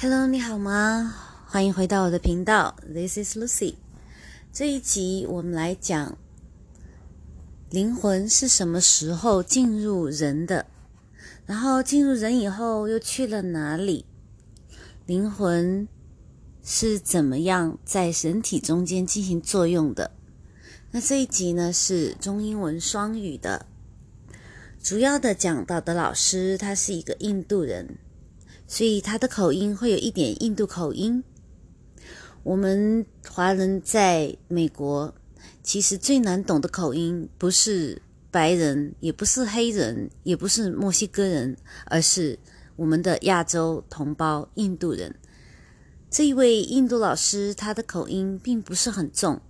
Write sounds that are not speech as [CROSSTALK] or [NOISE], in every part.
Hello，你好吗？欢迎回到我的频道，This is Lucy。这一集我们来讲灵魂是什么时候进入人的，然后进入人以后又去了哪里？灵魂是怎么样在人体中间进行作用的？那这一集呢是中英文双语的，主要的讲到的老师他是一个印度人。所以他的口音会有一点印度口音。我们华人在美国，其实最难懂的口音不是白人，也不是黑人，也不是墨西哥人，而是我们的亚洲同胞印度人。这一位印度老师，他的口音并不是很重，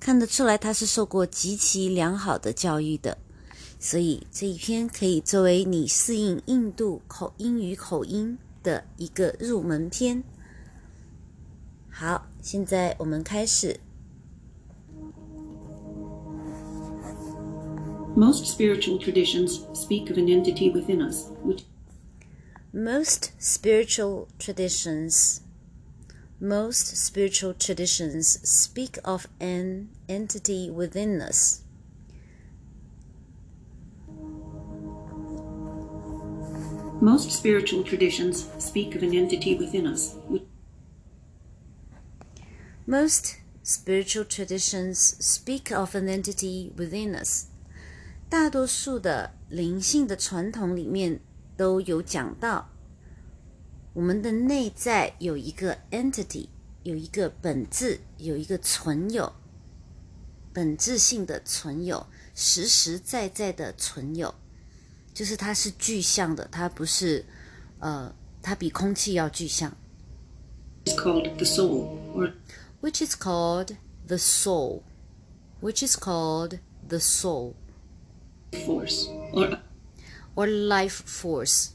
看得出来他是受过极其良好的教育的。所以这一篇可以作为你适应印度口英语口音。的一个入门篇。好，现在我们开始。Most spiritual traditions speak of an entity within us, which Most spiritual traditions most spiritual traditions speak of an entity within us. Most spiritual traditions speak of an entity within us. Most spiritual traditions speak of an entity within us. 大多数的灵性的传统里面都有讲到，我们的内在有一个 entity，有一个本质，有一个存有，本质性的存有，实实在在的存有。就是它是具象的，它不是，呃，它比空气要具象。It's called the soul, or which is called the soul, which is called the soul, force, or or life force，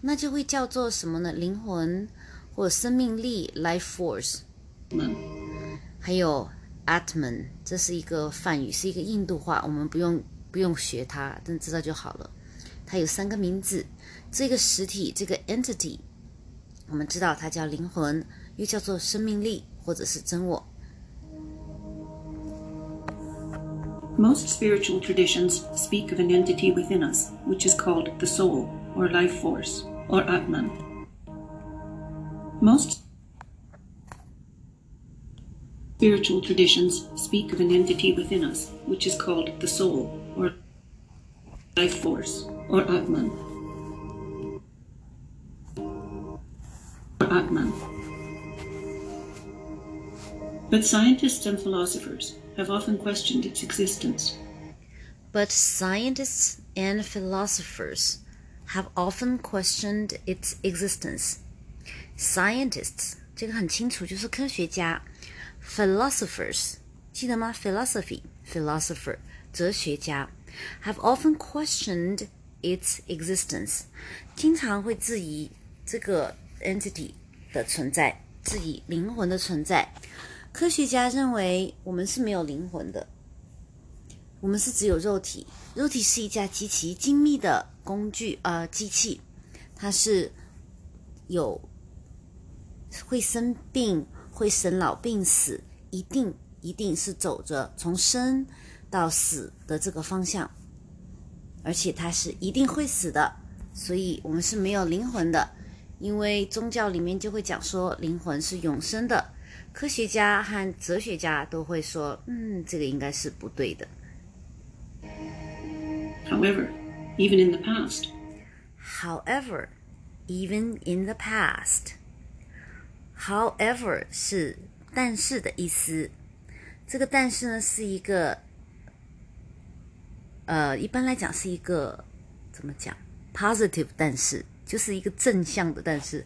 那就会叫做什么呢？灵魂或生命力 life force，还有 atman，这是一个梵语，是一个印度话，我们不用不用学它，但知道就好了。它有三个名字，这个实体，这个 entity，我们知道它叫灵魂，又叫做生命力，或者是真我。Most spiritual traditions speak of an entity within us, which is called the soul, or life force, or Atman. Most spiritual traditions speak of an entity within us, which is called the soul, or life force, or Atman. Or Atman. But scientists and philosophers have often questioned its existence. But scientists and philosophers have often questioned its existence. Scientists 这个很清楚，就是科学家。Philosophers 记得吗？Philosophy philosopher 哲学家 have often questioned its existence，经常会质疑这个 entity 的存在，质疑灵魂的存在。科学家认为我们是没有灵魂的，我们是只有肉体。肉体是一架极其精密的工具，呃，机器，它是有会生病、会生老病死，一定一定是走着从生到死的这个方向。而且它是一定会死的，所以我们是没有灵魂的，因为宗教里面就会讲说灵魂是永生的。科学家和哲学家都会说，嗯，这个应该是不对的。However, even in the past. However, even in the past. However 是但是的意思，这个但是呢是一个。呃，一般来讲是一个怎么讲？positive，但是就是一个正向的，但是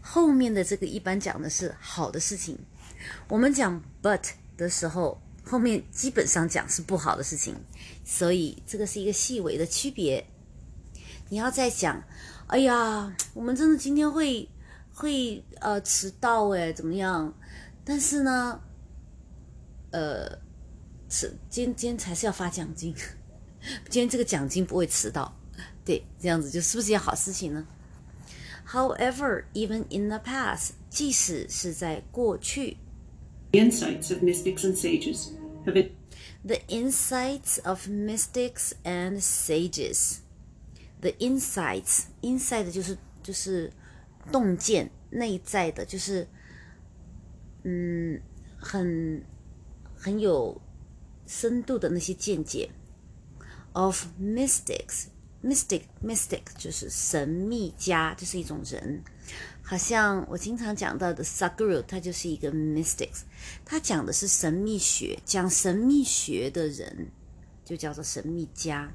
后面的这个一般讲的是好的事情。我们讲 but 的时候，后面基本上讲是不好的事情，所以这个是一个细微的区别。你要再讲，哎呀，我们真的今天会会呃迟到诶，怎么样？但是呢，呃，迟今今天才是要发奖金。今天这个奖金不会迟到，对，这样子就是不是件好事情呢？However, even in the past，即使是在过去 The insights of mystics and sages have been，the insights of mystics and sages。The insights, insight 就是就是洞见内在的，就是嗯很很有深度的那些见解。Of mystics, mystic, mystic 就是神秘家，这是一种人。好像我经常讲到的 Saguru，他就是一个 mystics，他讲的是神秘学，讲神秘学的人就叫做神秘家。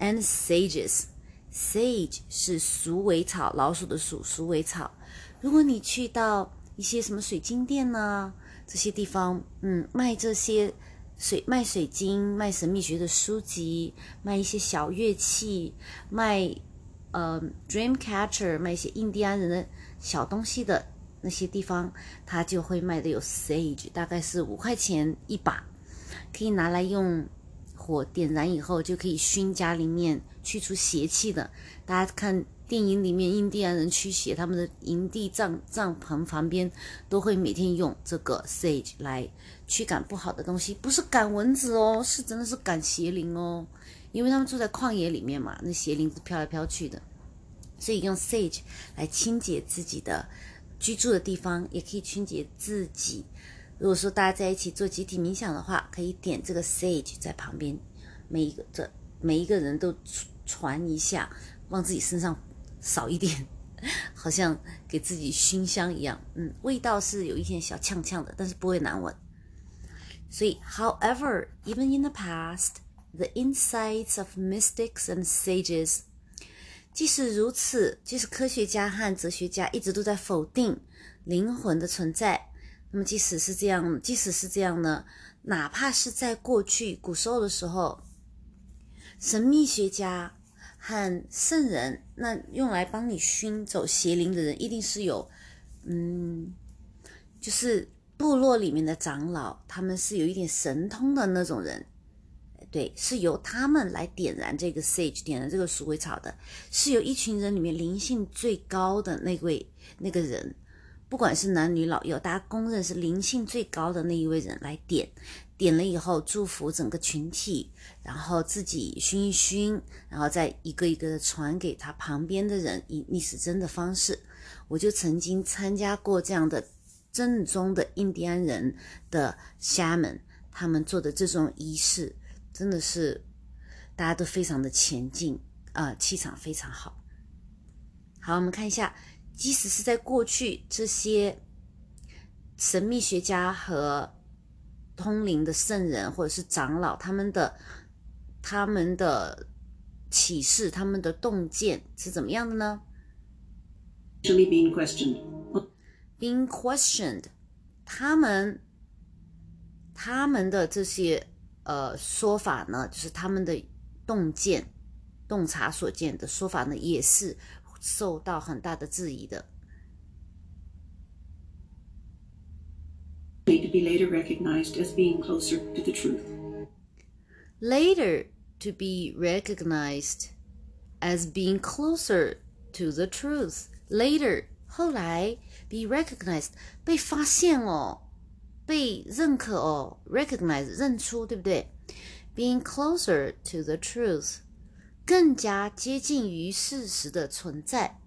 And sages, sage 是鼠尾草，老鼠的鼠，鼠尾草。如果你去到一些什么水晶店呢，这些地方，嗯，卖这些水卖水晶，卖神秘学的书籍，卖一些小乐器，卖呃 dream catcher，卖一些印第安人的小东西的那些地方，它就会卖的有 sage，大概是五块钱一把，可以拿来用火点燃以后就可以熏家里面，去除邪气的。大家看电影里面印第安人驱邪，他们的营地帐帐篷旁边都会每天用这个 sage 来驱赶不好的东西，不是赶蚊子哦，是真的是赶邪灵哦，因为他们住在旷野里面嘛，那邪灵是飘来飘去的。所以用 sage 来清洁自己的居住的地方，也可以清洁自己。如果说大家在一起做集体冥想的话，可以点这个 sage 在旁边，每一个这每一个人都传一下，往自己身上扫一点，[LAUGHS] 好像给自己熏香一样。嗯，味道是有一点小呛呛的，但是不会难闻。所以，however, even in the past, the insights of mystics and sages 即使如此，即使科学家和哲学家一直都在否定灵魂的存在，那么即使是这样，即使是这样呢，哪怕是在过去古时候的时候，神秘学家和圣人，那用来帮你熏走邪灵的人，一定是有，嗯，就是部落里面的长老，他们是有一点神通的那种人。对，是由他们来点燃这个 sage，点燃这个鼠尾草的，是由一群人里面灵性最高的那位那个人，不管是男女老幼，大家公认是灵性最高的那一位人来点，点了以后祝福整个群体，然后自己熏一熏，然后再一个一个的传给他旁边的人，以逆时针的方式。我就曾经参加过这样的正宗的印第安人的虾们，他们做的这种仪式。真的是大家都非常的前进啊，气场非常好。好，我们看一下，即使是在过去，这些神秘学家和通灵的圣人或者是长老，他们的他们的启示、他们的洞见是怎么样的呢 to me being questioned. ？Being questioned，他们他们的这些。呃，说法呢，就是他们的洞见、洞察所见的说法呢，也是受到很大的质疑的。 Made to be later recognized as being closer to the truth. Later to be recognized as being closer to the truth. Later 后来 Be recognized 被发现哦。被认可哦，recognize 认出，对不对？Being closer to the truth，更加接近于事实的存在，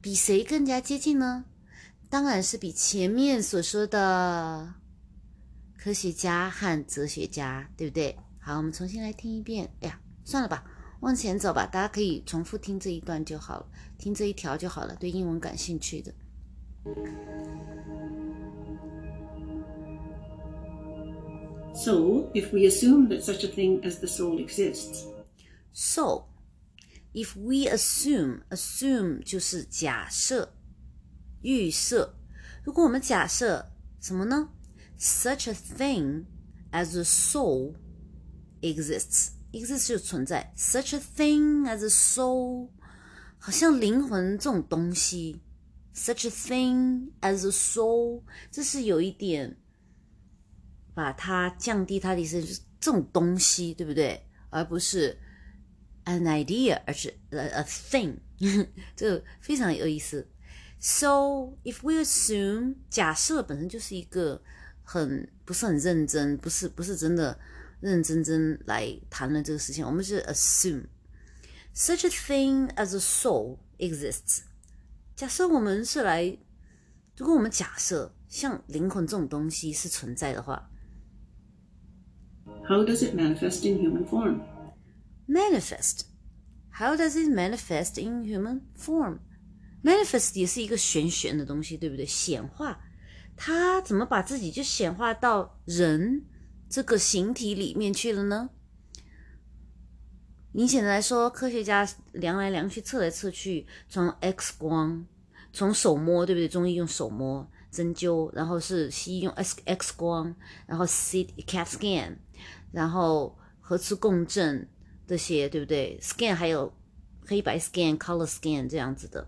比谁更加接近呢？当然是比前面所说的科学家和哲学家，对不对？好，我们重新来听一遍。哎呀，算了吧，往前走吧，大家可以重复听这一段就好了，听这一条就好了。对英文感兴趣的。So, if we assume that such a thing as the soul exists, So, if we assume, assume 就是假设、预设。如果我们假设什么呢？Such a thing as a soul exists, exists 就存在。Such a thing as a soul，好像灵魂这种东西。 Such a thing as a soul，这是有一点把它降低它的意思，就是这种东西，对不对？而不是 an idea，而是 a a thing，这非常有意思。So if we assume，假设本身就是一个很不是很认真，不是不是真的认认真真来谈论这个事情，我们是 assume such a thing as a soul exists。假设我们是来，如果我们假设像灵魂这种东西是存在的话 How does it manifest in human form?，manifest。How does it manifest in human form? Manifest 也是一个玄玄的东西，对不对？显化，它怎么把自己就显化到人这个形体里面去了呢？明显的来说，科学家量来量去、测来测去，从 X 光，从手摸，对不对？中医用手摸针灸，然后是西医用 X X 光，然后 C CAT scan，然后核磁共振这些，对不对？Scan 还有黑白 scan、color scan 这样子的，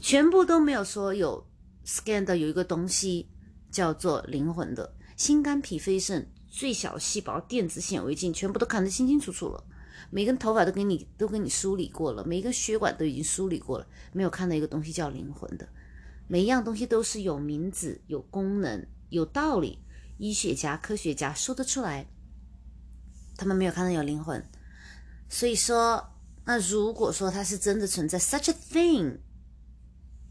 全部都没有说有 scan 的有一个东西叫做灵魂的，心肝脾肺肾最小细胞电子显微镜全部都看得清清楚楚了。每根头发都给你都给你梳理过了，每一根血管都已经梳理过了，没有看到一个东西叫灵魂的。每一样东西都是有名字、有功能、有道理，医学家、科学家说得出来。他们没有看到有灵魂，所以说，那如果说它是真的存在，such a thing，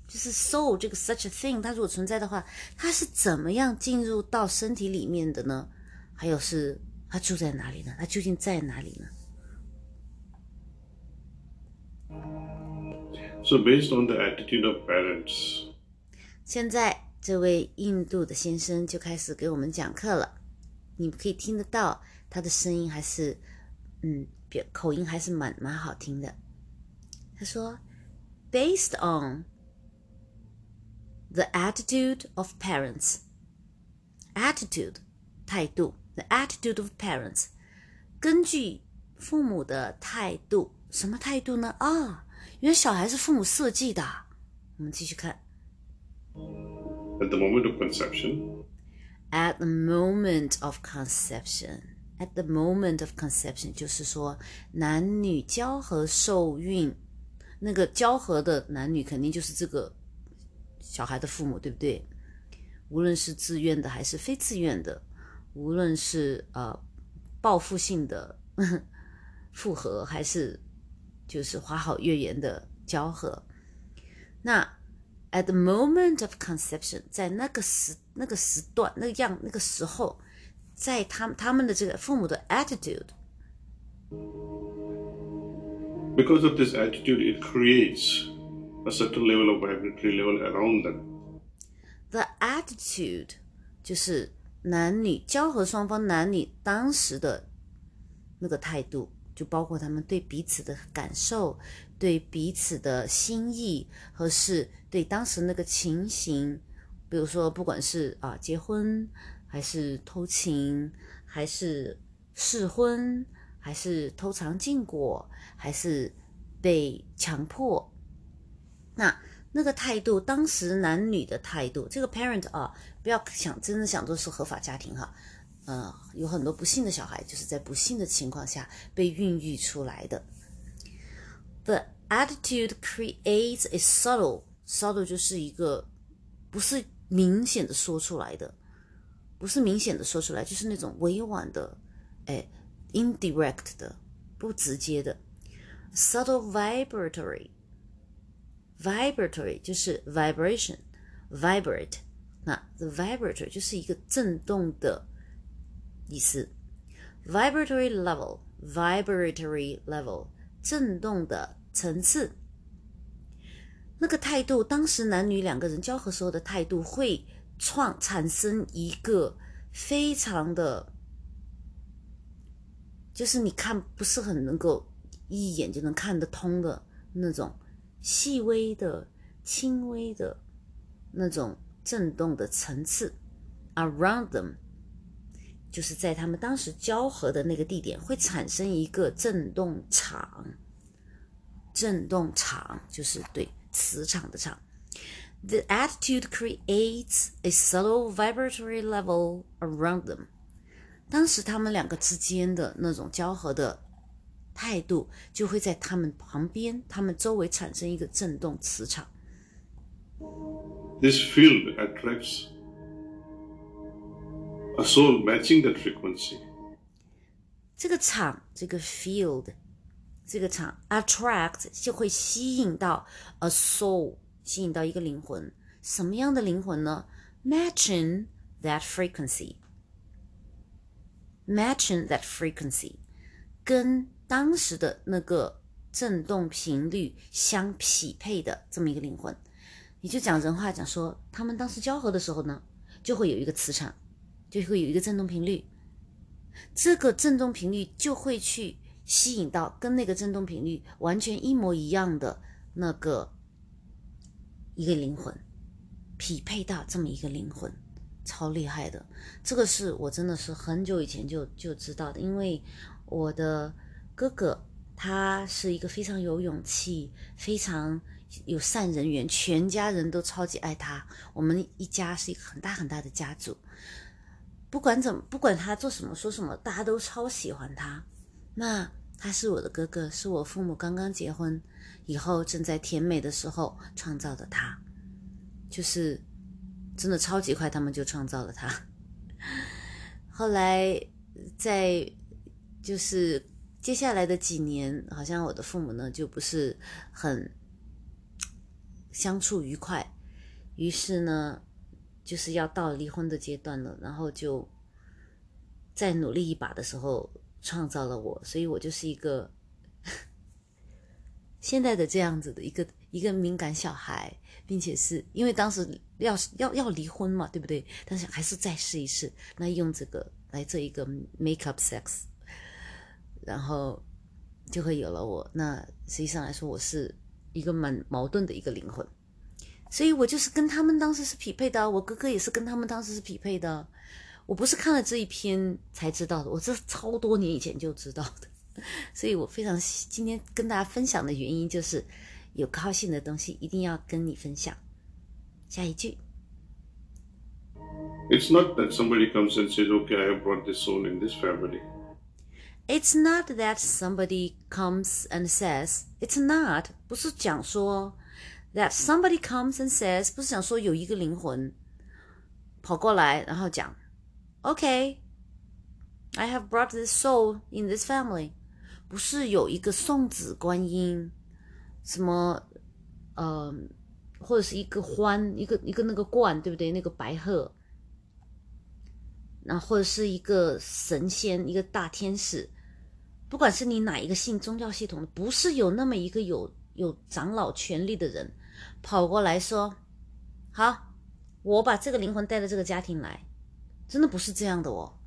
就是 soul 这个 such a thing，它如果存在的话，它是怎么样进入到身体里面的呢？还有是它住在哪里呢？它究竟在哪里呢？So, based on the attitude of parents, 现在这位印度的先生就开始给我们讲课了，你可以听得到他的声音还是，嗯，表口音还是蛮蛮好听的。他说，based on the attitude of parents, attitude 态度，the attitude of parents，根据父母的态度， 什么态度呢？啊，原来小孩是父母设计的。我们继续看。at the moment of conception, at the moment of conception. At the moment of conception，就是说男女交合受孕，那个交合的男女肯定就是这个小孩的父母，对不对？无论是自愿的还是非自愿的，无论是呃报复性的 [LAUGHS] 复合，还是就是花好月圆的交合，那 at the moment of conception，在那个时那个时段那个样那个时候，在他们他们的这个父母的 attitude，because of this attitude, it creates a certain level of vibratory level around them. the attitude 就是男女交合双方男女当时的那个态度，就包括他们对彼此的感受，对彼此的心意，和是对当时那个情形，比如说不管是啊结婚，还是偷情，还是试婚，还是偷尝禁果，还是被强迫，那那个态度，当时男女的态度，这个 parent 啊，不要想真的想做是合法家庭哈，呃，有很多不幸的小孩就是在不幸的情况下被孕育出来的。The attitude creates a subtle subtle 就是一个不是明显的说出来的，不是明显的说出来，就是那种委婉的，哎，indirect 的，不直接的，subtle vibratory。vibratory 就是 vibration，vibrate，那 the vibratory 就是一个震动的意思，vibratory level，vibratory level 震动的层次。那个态度，当时男女两个人交合时候的态度，会创产生一个非常的，就是你看不是很能够一眼就能看得通的那种。细微的、轻微的那种震动的层次，around them，就是在他们当时交合的那个地点会产生一个震动场。震动场就是对磁场的场。The attitude creates a subtle vibratory level around them。当时他们两个之间的那种交合的态度，就会在他们旁边、他们周围产生一个震动磁场。This field attracts a soul matching that frequency. 这个场，这个 field，这个场 attract 就会吸引到 a soul，吸引到一个灵魂。什么样的灵魂呢？Matching that frequency，matching that frequency，跟当时的那个振动频率相匹配的这么一个灵魂。你就讲人话讲说，他们当时交合的时候呢，就会有一个磁场，就会有一个振动频率。这个振动频率就会去吸引到跟那个振动频率完全一模一样的那个一个灵魂，匹配到这么一个灵魂，超厉害的。这个是我真的是很久以前就就知道的，因为我的哥哥他是一个非常有勇气、非常有善人缘，全家人都超级爱他。我们一家是一个很大很大的家族。不管怎么，不管他做什么说什么，大家都超喜欢他。那他是我的哥哥，是我父母刚刚结婚以后正在甜美的时候创造的他，就是真的超级快，他们就创造了他。[LAUGHS] 后来在就是接下来的几年，好像我的父母呢就不是很相处愉快，于是呢。就是要到离婚的阶段了，然后就再努力一把的时候创造了我，所以我就是一个 [LAUGHS] 现在的这样子的一个一个敏感小孩，并且是因为当时要要要离婚嘛，对不对？但是还是再试一试，那用这个来做一个 make up sex，然后就会有了我。那实际上来说，我是一个蛮矛盾的一个灵魂。所以我就是跟他们当时是匹配的，我哥哥也是跟他们当时是匹配的。我不是看了这一篇才知道的，我这超多年以前就知道的。所以我非常今天跟大家分享的原因就是，有高兴的东西一定要跟你分享。下一句。It's not that somebody comes and says, okay, I have brought this soul in this family. It's not that somebody comes and says. It's not 不是讲说。That somebody comes and says，不是想说有一个灵魂跑过来，然后讲，OK，I、have brought this soul in this family，不是有一个送子观音，什么呃，或者是一个欢，一个一个那个冠，对不对？那个白鹤，然后或者是一个神仙，一个大天使，不管是你哪一个信宗教系统的，不是有那么一个有有长老权力的人。跑过来说：“好，我把这个灵魂带到这个家庭来，真的不是这样的哦。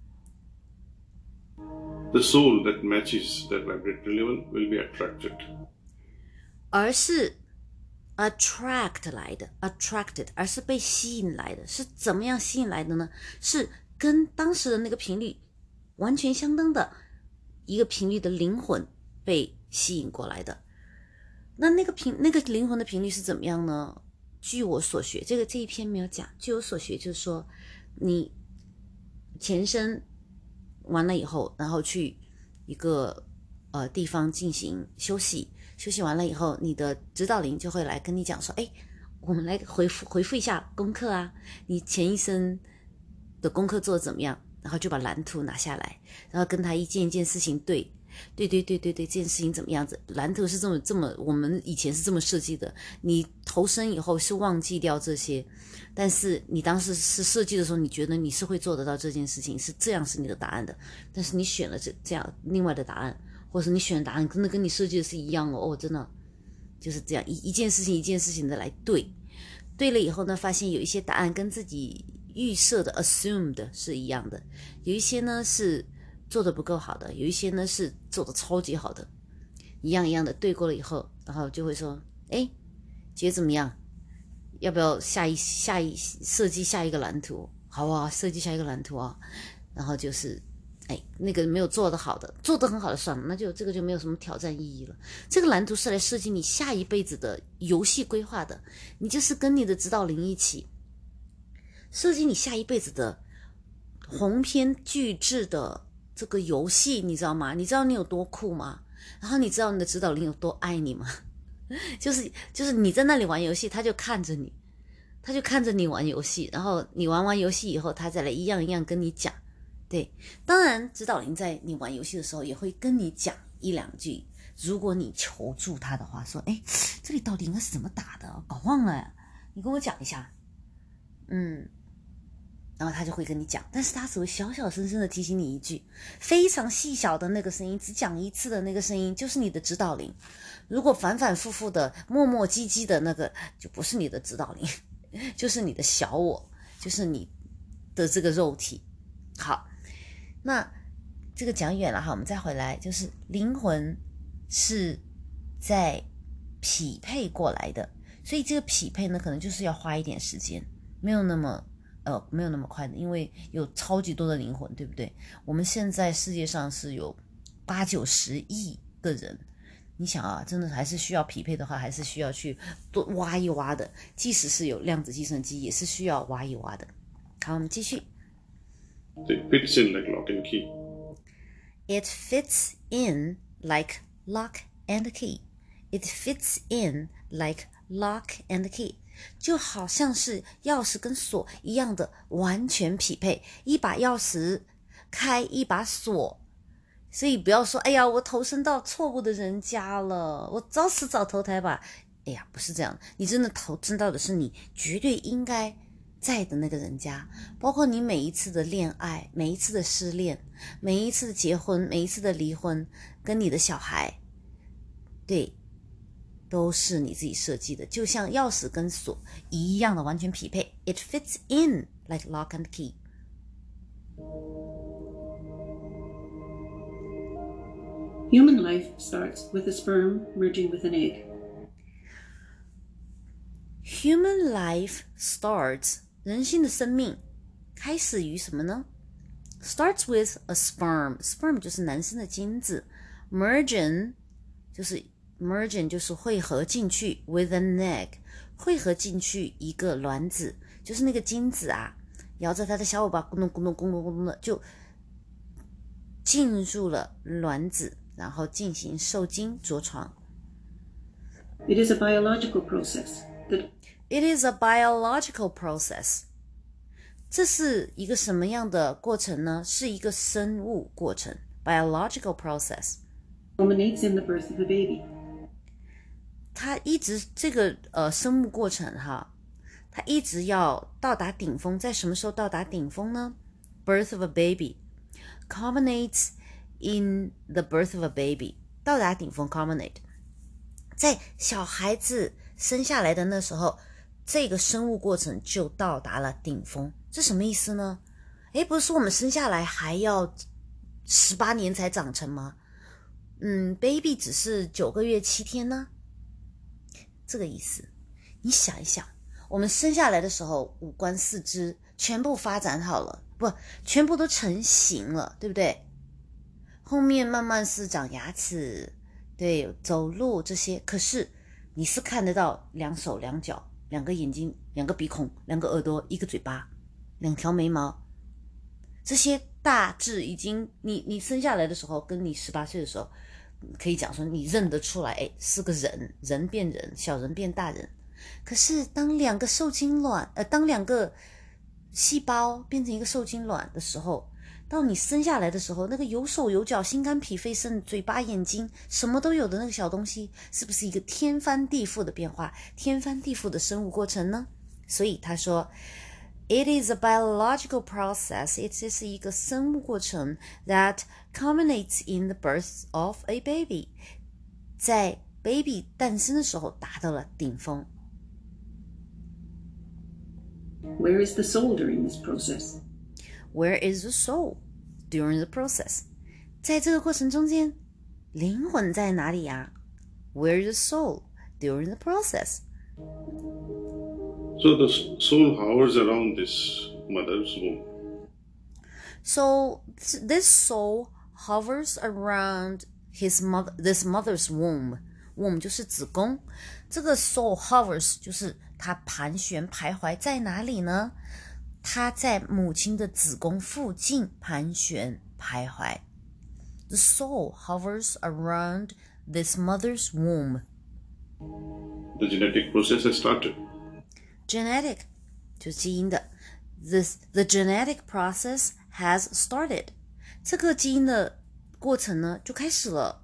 The soul that matches that vibratory level will be attracted. 而是 attract 来的，attracted，而是被吸引来的。是怎么样吸引来的呢？是跟当时的那个频率完全相当的一个频率的灵魂被吸引过来的。”那那个频那个灵魂的频率是怎么样呢？据我所学，这个这一篇没有讲。据我所学，就是说，你前身完了以后，然后去一个呃地方进行休息，休息完了以后，你的指导灵就会来跟你讲说：“哎，我们来回复回复一下功课啊，你前一生的功课做的怎么样？”然后就把蓝图拿下来，然后跟他一件一件事情对。对对对对对，这件事情怎么样子？蓝图是这么这么，我们以前是这么设计的。你投身以后是忘记掉这些，但是你当时是设计的时候，你觉得你是会做得到这件事情，是这样是你的答案的。但是你选了这这样另外的答案，或者是你选的答案真的跟你设计的是一样哦，哦，真的就是这样一一件事情一件事情的来对，对了以后呢，发现有一些答案跟自己预设的 assumed 是一样的，有一些呢是。做的不够好的，有一些呢是做的超级好的，一样一样的对过了以后，然后就会说，哎，觉得怎么样？要不要下一下一设计下一个蓝图？好不好？设计下一个蓝图啊。然后就是，哎，那个没有做的好的，做的很好的算了，那就这个就没有什么挑战意义了。这个蓝图是来设计你下一辈子的游戏规划的，你就是跟你的指导灵一起设计你下一辈子的鸿篇巨制的。这个游戏你知道吗？你知道你有多酷吗？然后你知道你的指导灵有多爱你吗？[LAUGHS] 就是就是你在那里玩游戏，他就看着你，他就看着你玩游戏，然后你玩完游戏以后，他再来一样一样跟你讲。对，当然指导灵在你玩游戏的时候也会跟你讲一两句。如果你求助他的话，说：“哎，这里到底应该是怎么打的？搞忘了，你跟我讲一下。”嗯，然后他就会跟你讲，但是他只会小小声声的提醒你一句，非常细小的那个声音，只讲一次的那个声音，就是你的指导灵。如果反反复复的磨磨唧唧的那个，就不是你的指导灵，[LAUGHS] 就是你的小我，就是你的这个肉体。好，那这个讲远了哈，我们再回来，就是灵魂。是在匹配过来的，所以这个匹配呢，可能就是要花一点时间，没有那么呃，没有那么快的，因为有超级多的灵魂，对不对？我们现在世界上是有八九十亿个人，你想啊，真的还是需要匹配的话，还是需要去多挖一挖的。即使是有量子计算机，也是需要挖一挖的。好，我们继续。It fits in like lock and key. It fits in like lock and key. It fits in like lock and key，就好像是钥匙跟锁一样的完全匹配，一把钥匙开一把锁。所以不要说，哎呀，我投身到错误的人家了，我早死早投胎吧。哎呀，不是这样，你真的投身到的是你绝对应该在的那个人家，包括你每一次的恋爱，每一次的失恋，每一次的结婚，每一次的离婚。跟你的小孩，对，都是你自己设计的，就像钥匙跟锁一样的完全匹配。It fits in like lock and key. Human life starts with a sperm merging with an egg. Human life starts 人性的生命开始于什么呢？Starts with a sperm. Sperm 就是男生的精子。merging 就是 merging 就是汇合进去，with an egg 汇合进去一个卵子，就是那个精子啊，摇着它的小尾巴咕咚咕咚咕咚咕咚的就进入了卵子，然后进行受精着床。It is a biological process. That It is a biological process. 这是一个什么样的过程呢？是一个生物过程，biological process。culminates in the birth of a baby. 它一直这个呃生物过程哈，它一直要到达顶峰，在什么时候到达顶峰呢？Birth of a baby culminates in the birth of a baby，到达顶峰 culminate，在小孩子生下来的那时候，这个生物过程就到达了顶峰。这什么意思呢？诶，不是说我们生下来还要十八年才长成吗？嗯，baby 只是九个月七天呢，这个意思。你想一想，我们生下来的时候，五官四肢全部发展好了，不，全部都成型了，对不对？后面慢慢是长牙齿，对，走路这些。可是你是看得到两手两脚、两个眼睛、两个鼻孔、两个耳朵、一个嘴巴、两条眉毛，这些大致已经，你你生下来的时候，跟你十八岁的时候。可以讲说你认得出来，哎，是个人，人变人，小人变大人。可是当两个受精卵，呃，当两个细胞变成一个受精卵的时候，到你生下来的时候，那个有手有脚、心肝脾肺肾、嘴巴眼睛什么都有的那个小东西，是不是一个天翻地覆的变化，天翻地覆的生物过程呢？所以他说。It is a biological process. It is 一个生物过程 that culminates in the birth of a baby. 在 baby 诞生的时候达到了顶峰。Where is the soul during this process? Where is the soul during the process? 在这个过程中间，灵魂在哪里呀？Where is the soul during the process? So the soul hovers around this mother's womb. So this soul hovers around his mother, this mother's womb. Womb 就是子宫，这个 soul hovers 就是它盘旋徘徊在哪里呢？它在母亲的子宫附近盘旋徘徊。 The soul hovers around this mother's womb. The genetic process has started. Genetic 就是基因的，this the genetic process has started。这个基因的过程呢就开始了。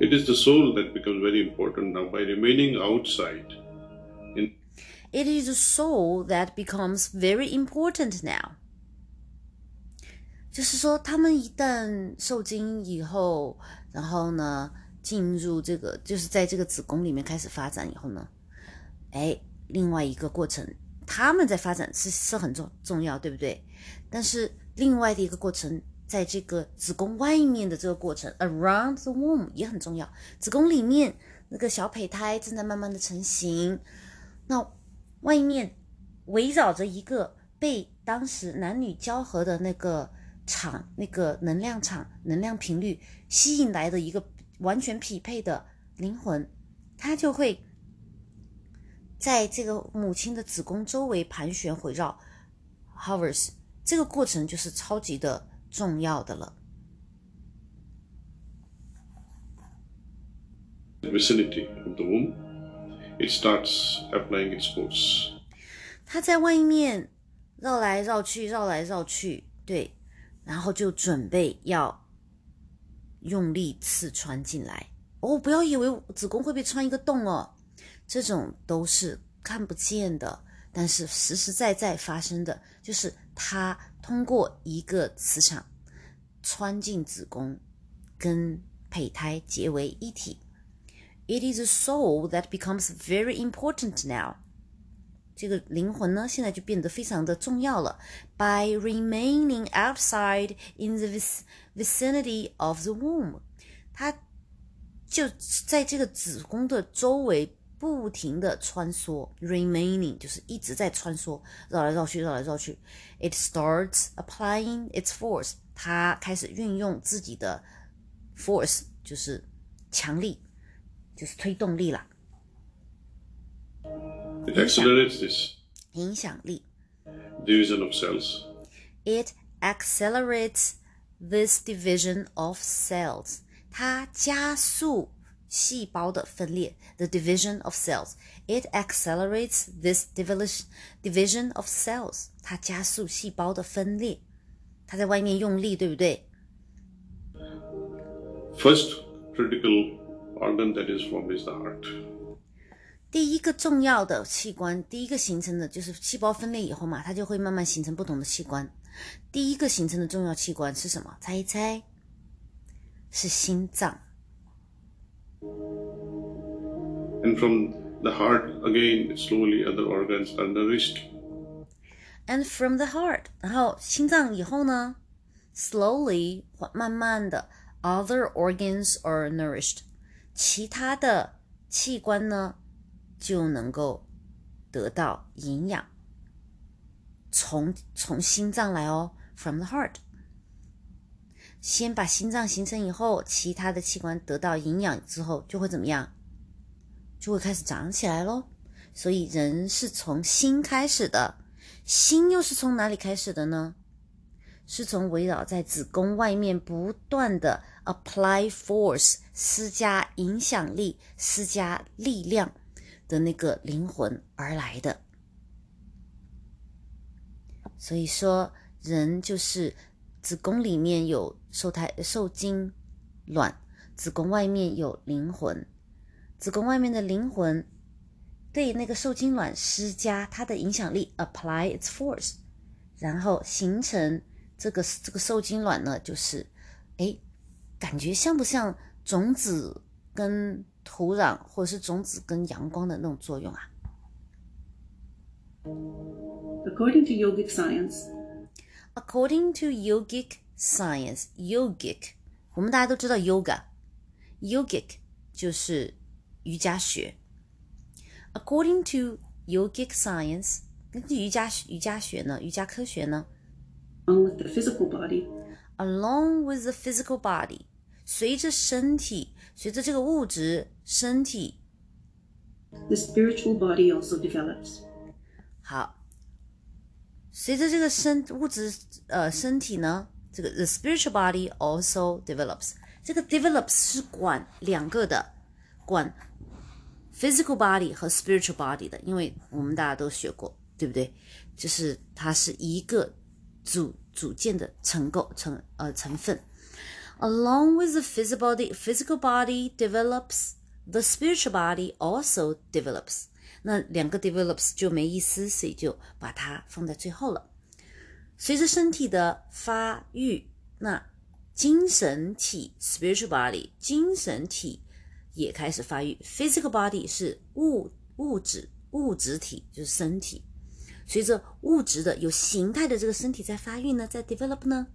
It is the soul that becomes very important now by remaining outside. In It is the soul that becomes very important now. 就是说，他们一旦受精以后，然后呢，进入这个，就是在这个子宫里面开始发展以后呢， 哎，另外一个过程，他们在发展是是很重重要，对不对？但是另外的一个过程，在这个子宫外面的这个过程，around the womb 也很重要。子宫里面那个小胚胎正在慢慢的成型，那外面围绕着一个被当时男女交合的那个场、那个能量场、能量频率吸引来的一个完全匹配的灵魂，它就会在这个母亲的子宫周围盘旋回绕，hovers。这个过程就是超级的重要的了。vicinity of the womb, it starts applying its force. 它在外面绕来绕去，绕来绕去，对，然后就准备要用力刺穿进来。哦，不要以为子宫会被穿一个洞哦，这种都是看不见的，但是实实在在发生的，就是它通过一个磁场穿进子宫，跟胚胎结为一体。It is a soul that becomes very important now. 这个灵魂呢，现在就变得非常的重要了。By remaining outside in the vic- vicinity of the womb，它就在这个子宫的周围不停的穿梭。Remaining 就是一直在穿梭，绕来绕去，绕来绕去。It starts applying its force，它开始运用自己的 force，就是强力，就是推动力啦， It accelerates this 影响力。 division of cells. It accelerates this division of cells. 它加速 细胞的分裂。The division of cells. It accelerates this division division of cells. 它加速细胞的分裂。它在外面用力，对不对？First critical organ that is formed is the heart. 第一个重要的器官，第一个形成的就是细胞分裂以后嘛，它就会慢慢形成不同的器官。第一个形成的重要器官是什么？猜一猜，是心脏。And from the heart, again, slowly other organs are nourished. and from the heart，然后心脏以后呢，slowly 慢慢的，other organs are nourished，其他的器官呢就能够得到营养，从从心脏来哦，from the heart。 先把心脏形成以后，其他的器官得到营养之后，就会怎么样？就会开始长起来咯。所以人是从心开始的，心又是从哪里开始的呢？是从围绕在子宫外面不断的 apply force 施加影响力、施加力量的那个灵魂而来的。所以说，人就是子宫里面有受胎受精卵，子宫外面有灵魂，子宫外面的灵魂对那个受精卵施加它的影响力，apply its force，然后形成这个这个受精卵呢，就是哎，感觉像不像种子跟土壤，或者是种子跟阳光的那种作用啊？According to yogic science, According to yogic science, yogic，我们大家都知道 yoga，yogic 就是瑜伽学。According to yogic science，根据瑜伽瑜伽学呢，瑜伽科学呢 along with the physical body, ，along with the physical body，随着身体，随着这个物质身体， the spiritual body also develops. 好，随着这个身物质呃身体呢 这个 the spiritual body also develops。这个 develops 是管两个的，管 physical body 和 spiritual body 的，因为我们大家都学过，对不对？就是它是一个组组件的成构成呃成分。Along with the physical body, physical body develops, the spiritual body also develops. 那两个 develops 就没意思，所以就把它放在最后了。 随着身体的发育，那精神体 spiritual body 精神体也开始发育。physical body 是物物质物质体，就是身体。随着物质的有形态的这个身体在发育呢，在 develop 呢，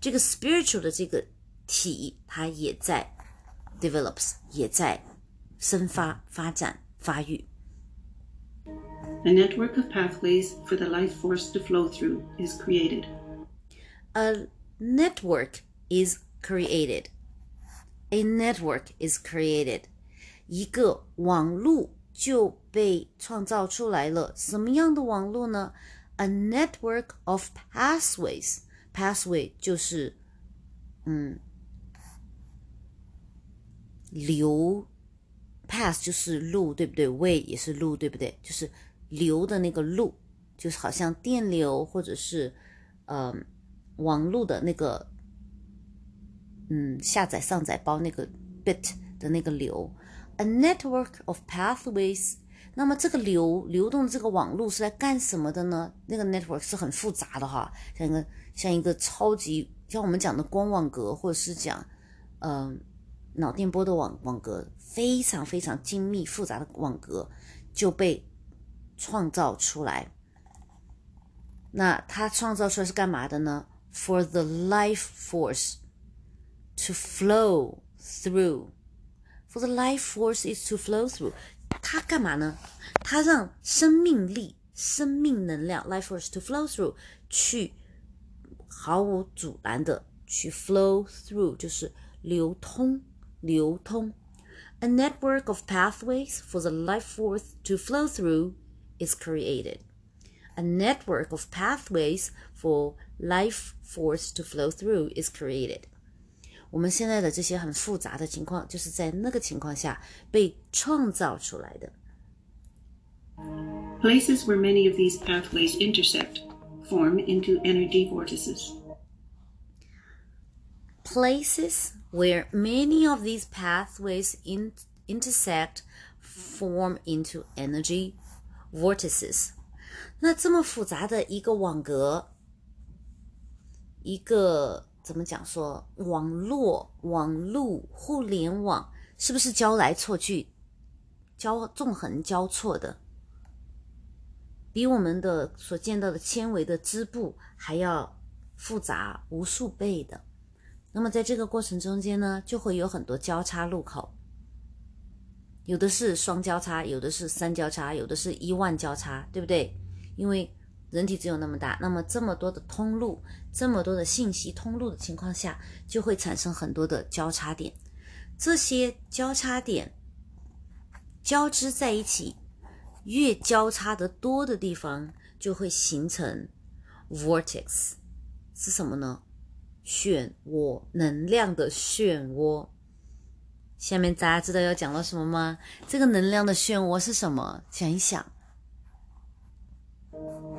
这个 spiritual 的这个体它也在 develops，也在生发、发展、发育。A network of pathways for the life force to flow through is created. A network is created. A network is created. 一个网路就被创造出来了。什么样的网络呢？A network of pathways. Pathway 就是嗯流，path 就是路，对不对？way 也是路，对不对？就是 流的那个路，就是好像电流或者是呃网络的那个嗯下载上载包那个 bit 的那个流。A network of pathways。那么这个流流动这个网络是来干什么的呢？那个 network 是很复杂的哈，像一个像一个超级像我们讲的光网格，或者是讲嗯、脑电波的网网格，非常非常精密复杂的网格就被创造出来。那它创造出来是干嘛的呢？For the life force to flow through. For the life force is to flow through. 它干嘛呢？它让生命力、生命能量 life force to flow through 去毫无阻拦的去 flow through，就是流通、流通。A network of pathways for the life force to flow through is created. A network of pathways for life force to flow through is created. 我们现在的这些很复杂的情况，就是在那个情况下被创造出来的。 Places where many of these pathways intersect form into energy vortices. Places where many of these pathways in, intersect form into energy vortices。那这么复杂的一个网格，一个怎么讲说网络、网路、互联网，是不是交来错去、交纵横交错的？比我们的所见到的纤维的织布还要复杂无数倍的。那么在这个过程中间呢，就会有很多交叉路口，有的是双交叉，有的是三交叉，有的是一万交叉，对不对？因为人体只有那么大，那么这么多的通路，这么多的信息通路的情况下，就会产生很多的交叉点。这些交叉点交织在一起，越交叉的多的地方，就会形成 vortex，是什么呢？漩涡，能量的漩涡。下面大家知道要讲到什么吗？这个能量的漩涡是什么？想一想。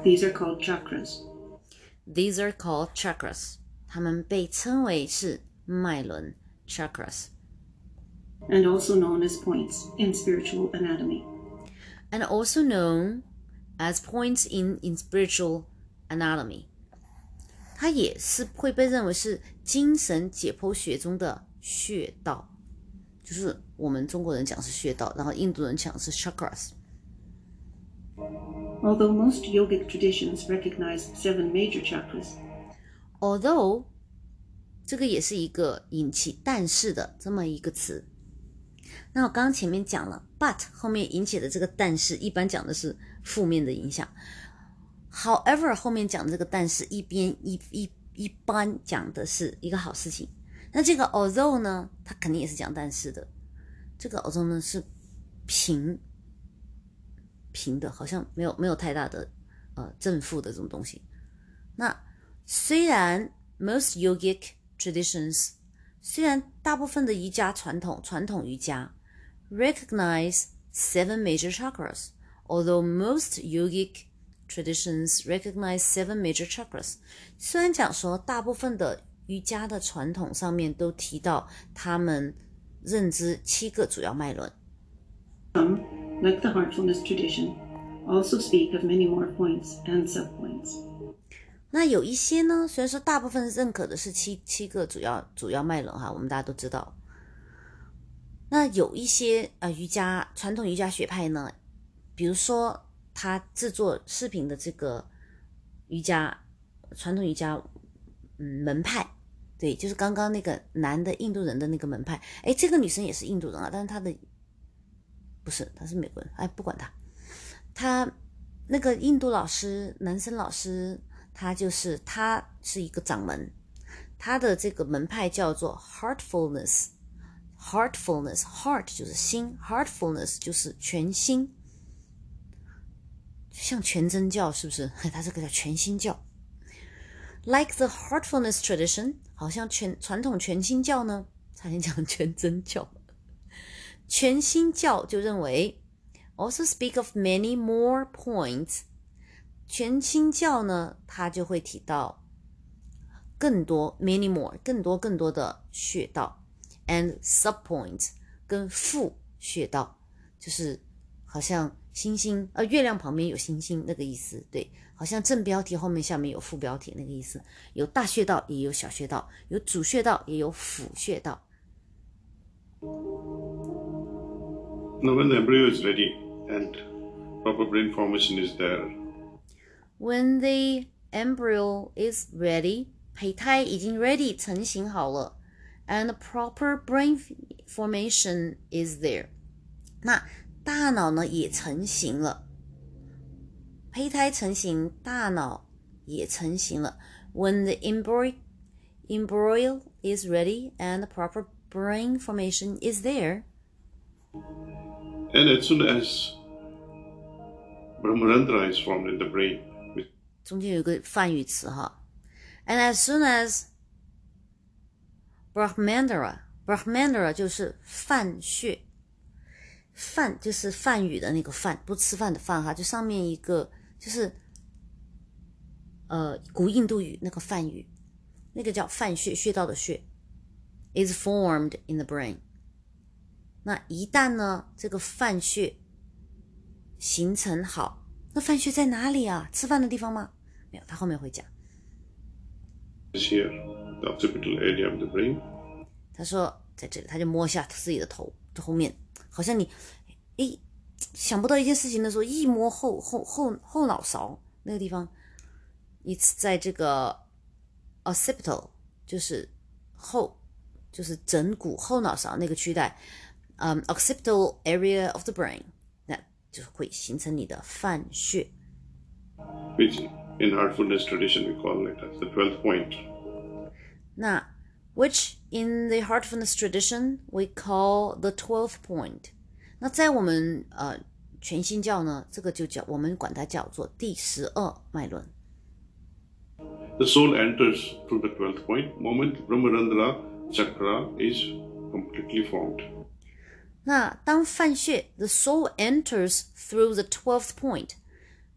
These are called chakras. These are called chakras，它们被称为是脉轮 chakras。and also known as points in spiritual anatomy. and also known as points in in spiritual anatomy。它也是会被认为是精神解剖学中的穴道，就是我们中国人讲是穴道，然后印度人讲是 chakras。Although most yogic traditions recognize seven major chakras, Although 这个也是一个引起但是的这么一个词。那我刚刚前面讲了，but 后面引起的这个但是，一般讲的是负面的影响。However 后面讲的这个但是，一边一一一般讲的是一个好事情。那这个 although 呢，它肯定也是讲但是的。这个 although 呢是平平的，好像没有没有太大的呃正负的这种东西。那虽然 most yogic traditions，虽然大部分的瑜伽传统传统瑜伽 recognize seven major chakras, although most yogic traditions recognize seven major chakras。虽然讲说大部分的瑜伽的传统上面都提到他们认知七个主要脉轮。Some, like the heartfulness tradition, also speak of many more points and subpoints. 那有一些呢，虽然说大部分认可的是七七个主要主要脉轮哈，我们大家都知道。那有一些呃瑜伽传统瑜伽学派呢，比如说他制作视频的这个瑜伽传统瑜伽嗯门派，对，就是刚刚那个男的印度人的那个门派，哎，这个女生也是印度人啊，但是她的不是，她是美国人，哎，不管她，她那个印度老师，男生老师。他就是他是一个掌门，他的这个门派叫做 heartfulness，heartfulness，heart 就是心，heartfulness 就是全心，像全真教是不是？[LAUGHS] 他这个叫全心教。Like the heartfulness tradition，好像全传统全心教呢，差点讲全真教。全心教就认为，also speak of many more points。全心教呢，它就会提到更多 many more 更多更多的穴道，and subpoints 跟副穴道，就是好像星星呃月亮旁边有星星那个意思，对，好像正标题后面下面有副标题那个意思，有大穴道也有小穴道，有主穴道也有辅穴道。Now, when the embryo is ready and proper brain formation is there, When the embryo is ready，胚胎已经 ready 成型好了，and proper brain formation is there，那大脑呢也成型了，胚胎成型，大脑也成型了。When the embryo embryo is ready and proper brain formation is there， and as soon as Brahmarandra is formed in the brain, which 中间有一个泛语词哈，and as soon as Brahmandra，Brahmandra 就是饭穴，饭就是饭语的那个饭，不吃饭的饭哈，就上面一个 就是呃古印度语那个梵语，那个叫饭穴，穴道的穴，is formed in the brain。那一旦呢，这个饭穴形成好，那饭穴在哪里啊？吃饭的地方吗？没有，他后面会讲。is here, the occipital area of the brain. 他说在这里，他就摸一下自己的头这后面，好像你，诶，想不到一件事情的时候，一摸后后后后脑勺那个地方，一次在这个 occipital 就是后就是枕骨后脑勺那个区带，嗯、occipital area of the brain，那就会形成你的饭穴。 which in heartfulness tradition we call it as the 12th point. 那 which in the heartfulness tradition we call the twelfth point。 那在我们呃全心教呢，这个就叫我们管它叫做第十二脉轮。The soul enters through the 12th point moment Brahmarandra chakra is completely formed. 那当饭穴 the soul enters through the twelfth point，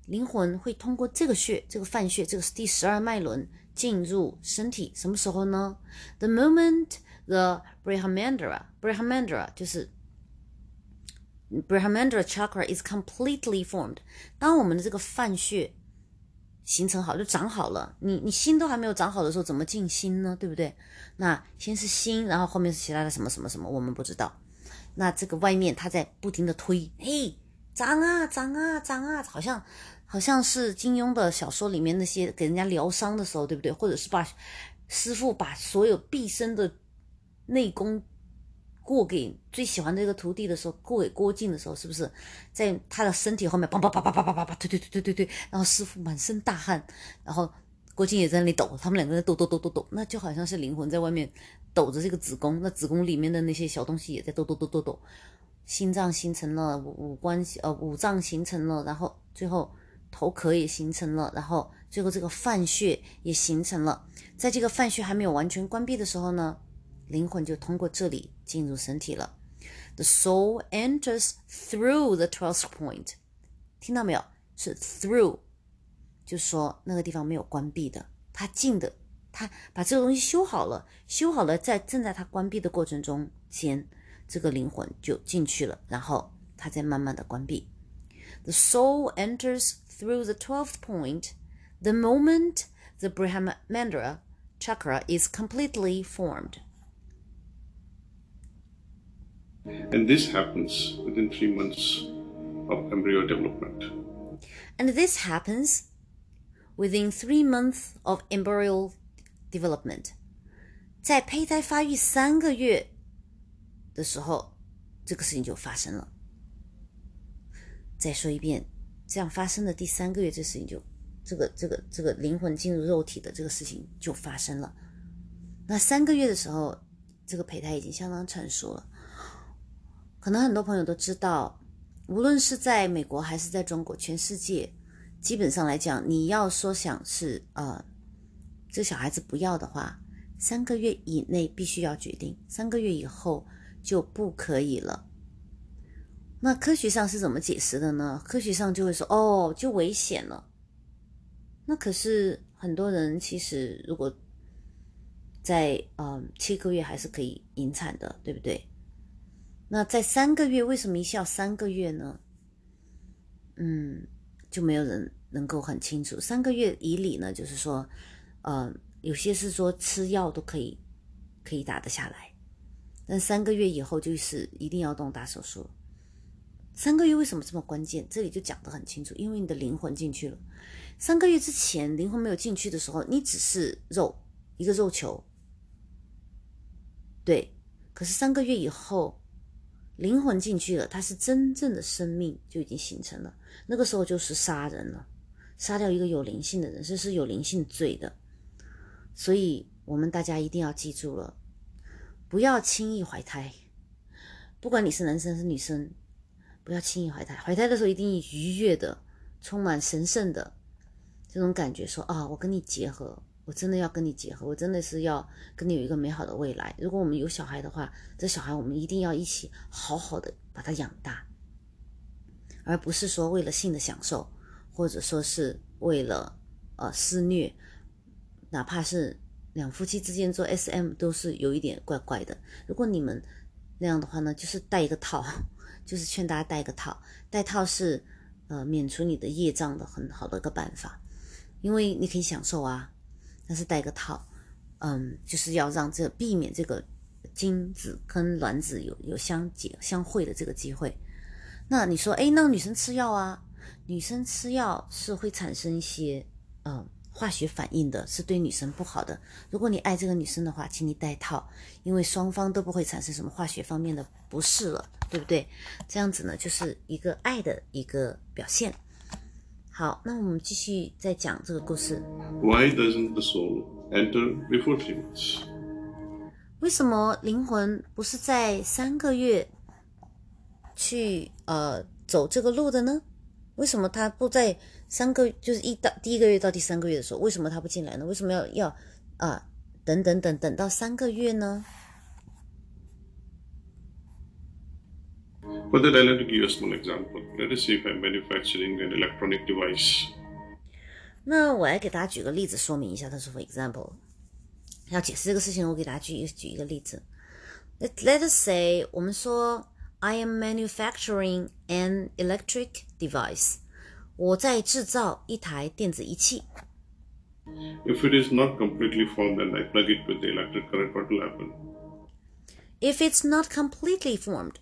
灵魂会通过这个穴，这个饭穴，这个是第十二脉轮进入身体。什么时候呢？The moment the Brahmandra，Brahmandra 就是 Brahmandra chakra is completely formed。当我们的这个饭穴形成好，就长好了，你你心都还没有长好的时候，怎么静心呢？对不对？那先是心，然后后面是其他的什么什么什么，我们不知道。那这个外面它在不停的推，嘿，长啊长啊长啊，好像好像是金庸的小说里面那些给人家疗伤的时候，对不对？或者是把师傅把所有毕生的内功过给最喜欢的这个徒弟的时候，过给郭靖的时候，是不是在他的身体后面，叭叭叭叭叭叭叭叭推推推推推推，然后师傅满身大汗，然后郭靖也在那里抖，他们两个人抖抖抖抖抖，那就好像是灵魂在外面抖着这个子宫，那子宫里面的那些小东西也在抖抖抖抖抖，心脏形成了，五五官呃五脏形成了，然后最后头壳也形成了，然后最后这个饭穴也形成了。在这个饭穴还没有完全关闭的时候呢，灵魂就通过这里进入身体了。The soul enters through the twelfth point，听到没有？是 through，就说那个地方没有关闭的，它进的，它把这个东西修好了，修好了，在正在它关闭的过程中间，这个灵魂就进去了，然后它再慢慢的关闭。The soul enters through the twelfth point the moment the Brahmandra chakra is completely formed. And this happens within three months of embryo development. And this happens within three months of embryo development. 在胚胎发育三个月的时候，这个事情就发生了。再说一遍，这样发生的第三个月，这事情就，这个这个这个灵魂进入肉体的这个事情就发生了。那三个月的时候，这个胚胎已经相当成熟了。 可能很多朋友都知道，无论是在美国还是在中国，全世界基本上来讲，你要说想是呃，这小孩子不要的话，三个月以内必须要决定，三个月以后就不可以了。那科学上是怎么解释的呢？科学上就会说，哦，就危险了。那可是很多人其实如果在嗯七个月还是可以引产的，对不对？那在三个月，为什么一下三个月呢？嗯，就没有人能够很清楚。三个月以里呢，就是说，呃，有些是说吃药都可以，可以打得下来，但三个月以后就是一定要动大手术。三个月为什么这么关键？这里就讲得很清楚，因为你的灵魂进去了。三个月之前灵魂没有进去的时候，你只是肉，一个肉球，对。可是三个月以后。灵魂进去了，它是真正的生命就已经形成了。那个时候就是杀人了，杀掉一个有灵性的人，这是有灵性罪的。所以，我们大家一定要记住了，不要轻易怀胎。不管你是男生是女生，不要轻易怀胎。怀胎的时候一定愉悦的，充满神圣的这种感觉，说啊，我跟你结合。我真的要跟你结合，我真的是要跟你有一个美好的未来。如果我们有小孩的话，这小孩我们一定要一起好好的把他养大，而不是说为了性的享受，或者说是为了呃施虐，哪怕是两夫妻之间做 SM 都是有一点怪怪的。如果你们那样的话呢，就是戴一个套，[LAUGHS] 就是劝大家戴一个套，戴套是呃免除你的业障的很好的一个办法，因为你可以享受啊。但是戴个套，嗯，就是要让这避免这个精子跟卵子有有相结相会的这个机会。那你说，哎，那女生吃药啊？女生吃药是会产生一些嗯化学反应的，是对女生不好的。如果你爱这个女生的话，请你戴套，因为双方都不会产生什么化学方面的不适了，对不对？这样子呢，就是一个爱的一个表现。好，那我们继续再讲这个故事。Why doesn't the soul enter before three months？为什么灵魂不是在三个月去呃走这个路的呢？为什么他不在三个就是一到第一个月到第三个月的时候，为什么他不进来呢？为什么要要啊等等等等到三个月呢 ？For that, I'd like to give you a small example. Let us say if I'm manufacturing an electronic device. 那我来给大家举个例子说明一下，它是 for example。要解释这个事情，我给大家举举一个例子。Let Let us say，我们说 I am manufacturing an electric device，我在制造一台电子仪器。If it is not completely formed and I plug it with the electric current, what will happen? If it's not completely formed，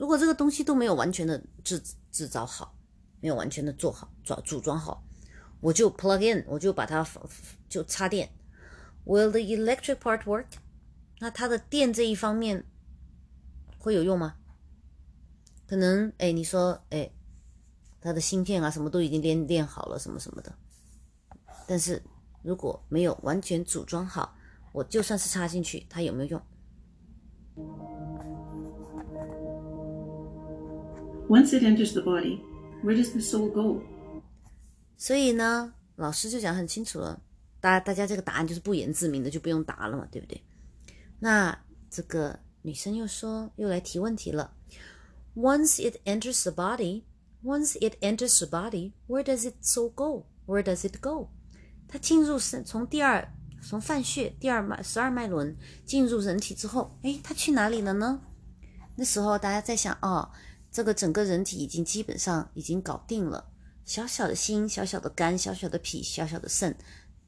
如果这个东西都没有完全的制制造好，没有完全的做好，装组装好，我就 plug in，我就把它就插电。Will the electric part work？那它的电这一方面会有用吗？可能哎，你说哎，它的芯片啊什么都已经练练好了，什么什么的。但是如果没有完全组装好，我就算是插进去，它有没有用？Once it enters the body, where does the soul go? 所以呢，老师就讲很清楚了，大大家这个答案就是不言自明的，就不用答了嘛，对不对？那这个女生又说，又来提问题了。Once it enters the body, once it enters the body, where does it so go? Where does it go? 它进入身，从第二，从泛穴第二脉十二脉轮进入人体之后，哎，它去哪里了呢？那时候大家在想，哦，这个整个人体已经基本上已经搞定了。小小的心、小小的肝、小小的脾、小小的肾，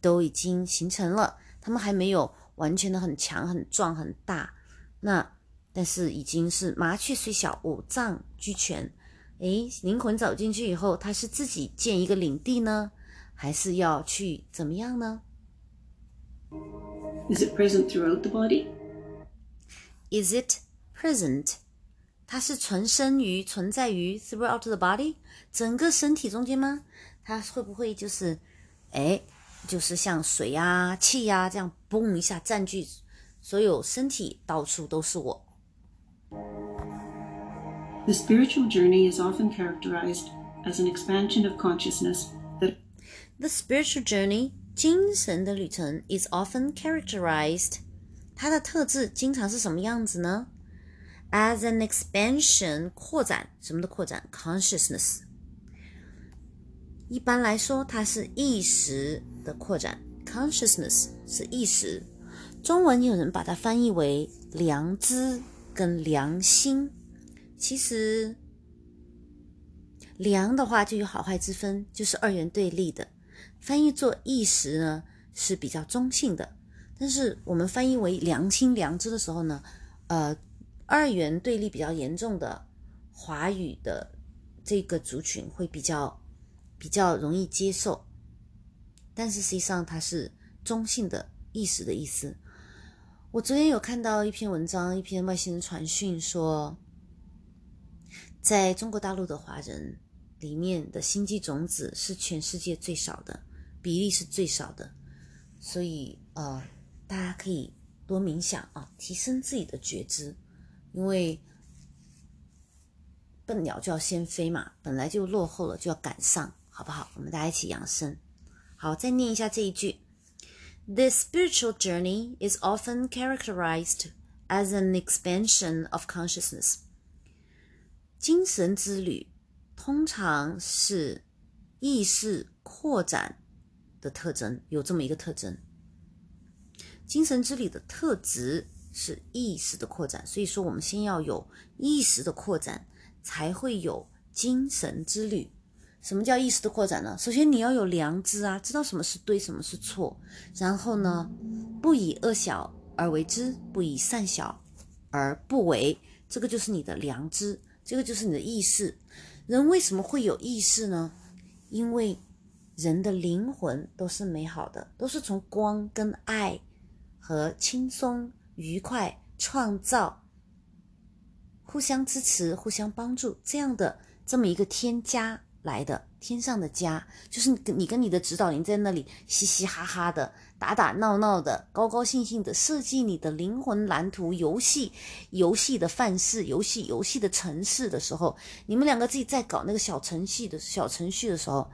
都已经形成了。他们还没有完全的很强、很壮、很大。那但是已经是麻雀虽小，五脏俱全。诶，灵魂走进去以后，他是自己建一个领地呢，还是要去怎么样呢？Is it present throughout the body? Is it present? 它是存生于、存在于 throughout the body 整个身体中间吗？它会不会就是，哎，就是像水呀、气呀这样，嘣一下占据所有身体，到处都是我。The spiritual journey is often characterized as an expansion of consciousness that the spiritual journey 精神的旅程 is often characterized 它的特质经常是什么样子呢 ？as an expansion 扩展什么的扩展 consciousness。一般来说，它是意识的扩展 consciousness 是意识。中文有人把它翻译为良知跟良心。其实良的话就有好坏之分，就是二元对立的。翻译做意识呢是比较中性的，但是我们翻译为良心良知的时候呢，呃。二元对立比较严重的华语的这个族群会比较比较容易接受，但是实际上它是中性的意识的意思。我昨天有看到一篇文章，一篇外星人传讯说，在中国大陆的华人里面的星际种子是全世界最少的，比例是最少的，所以呃，大家可以多冥想啊，提升自己的觉知。因为笨鸟就要先飞嘛，本来就落后了，就要赶上，好不好？我们大家一起养生。好，再念一下这一句：The spiritual journey is often characterized as an expansion of consciousness。精神之旅通常是意识扩展的特征，有这么一个特征。精神之旅的特质。是意识的扩展，所以说我们先要有意识的扩展，才会有精神之旅。什么叫意识的扩展呢？首先你要有良知啊，知道什么是对，什么是错。然后呢，不以恶小而为之，不以善小而不为，这个就是你的良知，这个就是你的意识。人为什么会有意识呢？因为人的灵魂都是美好的，都是从光跟爱和轻松。愉快创造，互相支持、互相帮助，这样的这么一个天家来的天上的家，就是你跟你的指导灵在那里嘻嘻哈哈的、打打闹闹的、高高兴兴的设计你的灵魂蓝图、游戏游戏的范式、游戏游戏的城市的时候，你们两个自己在搞那个小程序的小程序的时候，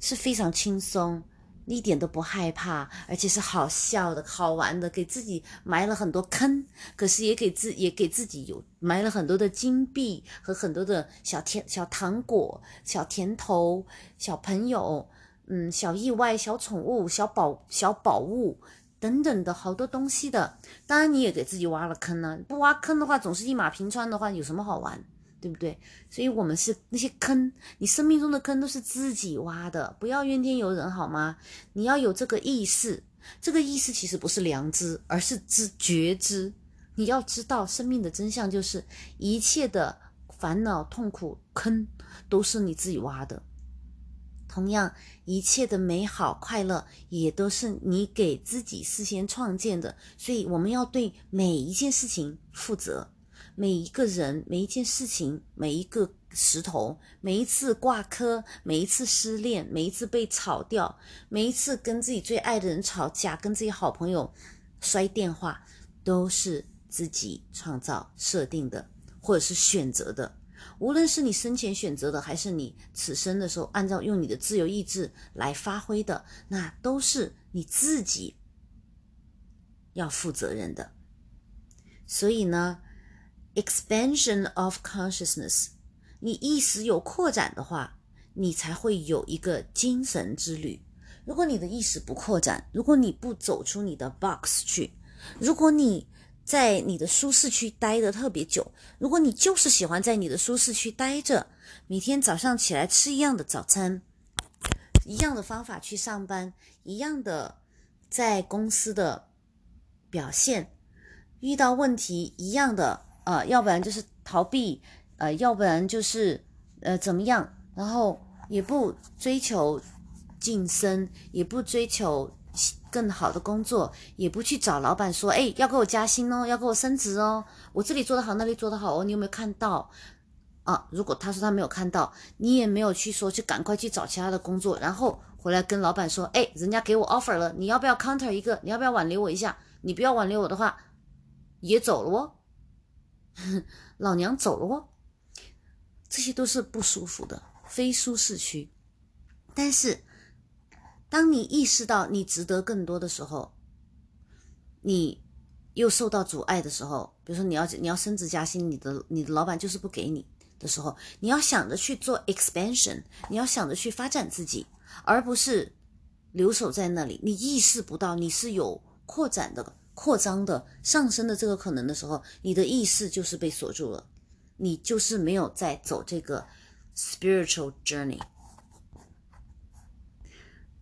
是非常轻松。一点都不害怕，而且是好笑的、好玩的，给自己埋了很多坑，可是也给自也给自己有埋了很多的金币和很多的小甜小糖果、小甜头、小朋友，嗯，小意外、小宠物、小宝小宝物等等的好多东西的。当然，你也给自己挖了坑呢。不挖坑的话，总是一马平川的话，有什么好玩？对不对？所以，我们是那些坑，你生命中的坑都是自己挖的，不要怨天尤人，好吗？你要有这个意识，这个意识其实不是良知，而是知觉知。你要知道，生命的真相就是一切的烦恼、痛苦、坑都是你自己挖的。同样，一切的美好、快乐也都是你给自己事先创建的。所以，我们要对每一件事情负责。每一个人，每一件事情，每一个石头，每一次挂科，每一次失恋，每一次被炒掉，每一次跟自己最爱的人吵架，跟自己好朋友摔电话，都是自己创造设定的，或者是选择的。无论是你生前选择的，还是你此生的时候按照用你的自由意志来发挥的，那都是你自己要负责任的。所以呢，expansion of consciousness，你意识有扩展的话，你才会有一个精神之旅。如果你的意识不扩展，如果你不走出你的 box 去，如果你在你的舒适区待的特别久，如果你就是喜欢在你的舒适区待着，每天早上起来吃一样的早餐，一样的方法去上班，一样的在公司的表现，遇到问题一样的，呃，要不然就是逃避，呃，要不然就是呃怎么样，然后也不追求晋升，也不追求。更好的工作，也不去找老板说，哎，要给我加薪哦，要给我升职哦，我这里做得好，那里做得好哦，你有没有看到啊？如果他说他没有看到，你也没有去说，去赶快去找其他的工作，然后回来跟老板说，哎，人家给我 offer 了，你要不要 counter 一个？你要不要挽留我一下？你不要挽留我的话，也走了哦，[LAUGHS] 老娘走了哦，这些都是不舒服的，非舒适区，但是。当你意识到你值得更多的时候，你又受到阻碍的时候，比如说你要你要升职加薪，你的你的老板就是不给你的时候，你要想着去做 expansion，你要想着去发展自己，而不是留守在那里。你意识不到你是有扩展的、扩张的、上升的这个可能的时候，你的意识就是被锁住了，你就是没有在走这个 spiritual journey。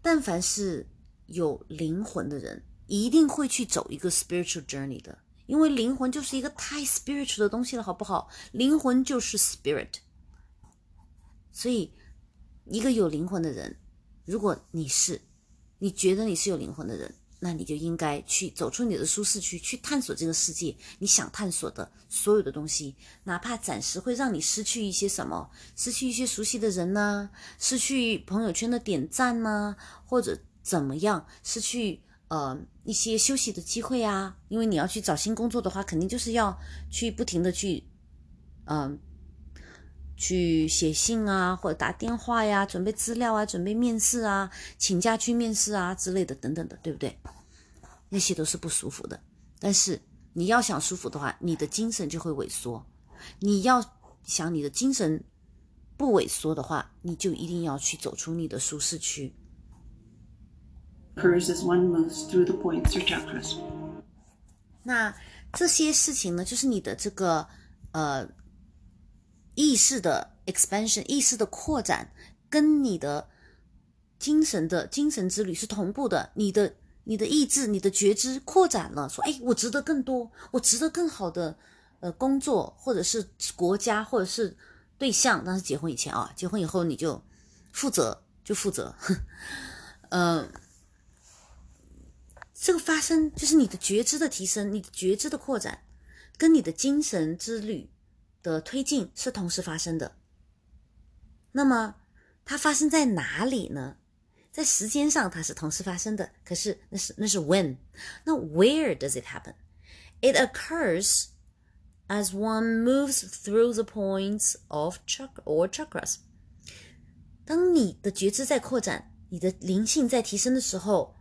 但凡是有灵魂的人，一定会去走一个 spiritual journey 的，因为灵魂就是一个太 spiritual 的东西了，好不好？灵魂就是 spirit，所以一个有灵魂的人，如果你是，你觉得你是有灵魂的人。那你就应该去走出你的舒适区，去探索这个世界，你想探索的所有的东西，哪怕暂时会让你失去一些什么，失去一些熟悉的人呢，失去朋友圈的点赞呢，或者怎么样，失去呃一些休息的机会啊，因为你要去找新工作的话，肯定就是要去不停的去，嗯。去写信啊，或者打电话呀，准备资料啊，准备面试啊，请假去面试啊之类的，等等的，对不对？那些都是不舒服的。但是你要想舒服的话，你的精神就会萎缩。你要想你的精神不萎缩的话，你就一定要去走出你的舒适区。那这些事情呢，就是你的这个呃。意识的 expansion，意识的扩展，跟你的精神的精神之旅是同步的。你的你的意志，你的觉知扩展了，说，哎，我值得更多，我值得更好的呃工作，或者是国家，或者是对象。但是结婚以前啊，结婚以后你就负责就负责，嗯，[LAUGHS] 这个发生就是你的觉知的提升，你的觉知的扩展，跟你的精神之旅。的推进是同时发生的，那么它发生在哪里呢？在时间上它是同时发生的，可是那是那是 when，那 where does it happen? It occurs as one moves through the points of chakra or chakras。当你的觉知在扩展，你的灵性在提升的时候，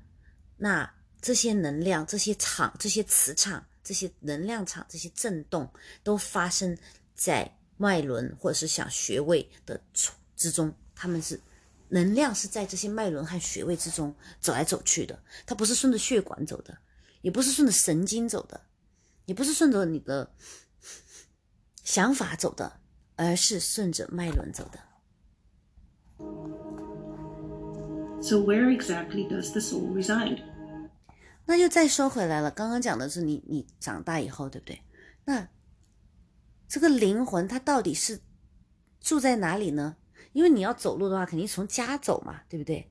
那这些能量、这些场、这些磁场、这些能量场、这些震动都发生。在脉轮或者是想穴位的之中，他们是能量是在这些脉轮和穴位之中走来走去的。它不是顺着血管走的，也不是顺着神经走的，也不是顺着你的想法走的，而是顺着脉轮走的。So where exactly does the soul reside？那又再说回来了，刚刚讲的是你你长大以后，对不对？那。这个灵魂它到底是住在哪里呢？因为你要走路的话，肯定从家走嘛，对不对？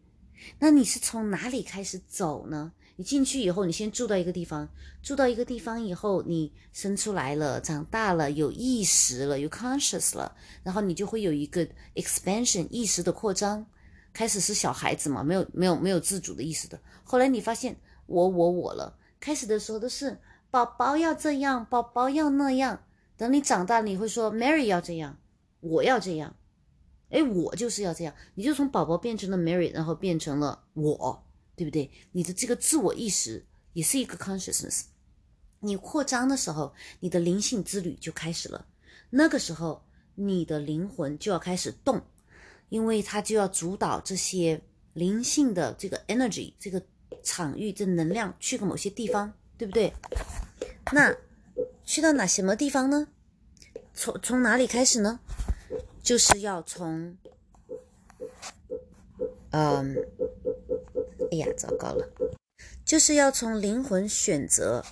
那你是从哪里开始走呢？你进去以后，你先住到一个地方，住到一个地方以后，你生出来了，长大了，有意识了，有 conscious 了，然后你就会有一个 expansion 意识的扩张。开始是小孩子嘛，没有没有没有自主的意识的。后来你发现我我我了。开始的时候都是宝宝要这样，宝宝要那样。等你长大，你会说 Mary 要这样我要这样，哎，我就是要这样，你就从宝宝变成了 Mary，然后变成了我，对不对？你的这个自我意识也是一个 consciousness。你扩张的时候，你的灵性之旅就开始了。那个时候，你的灵魂就要开始动，因为它就要主导这些灵性的这个 energy 这个场域这能量去个某些地方，对不对？那去到哪什么地方呢？从从哪里开始呢？就是要从，嗯，哎呀，糟糕了，就是要从灵魂选择。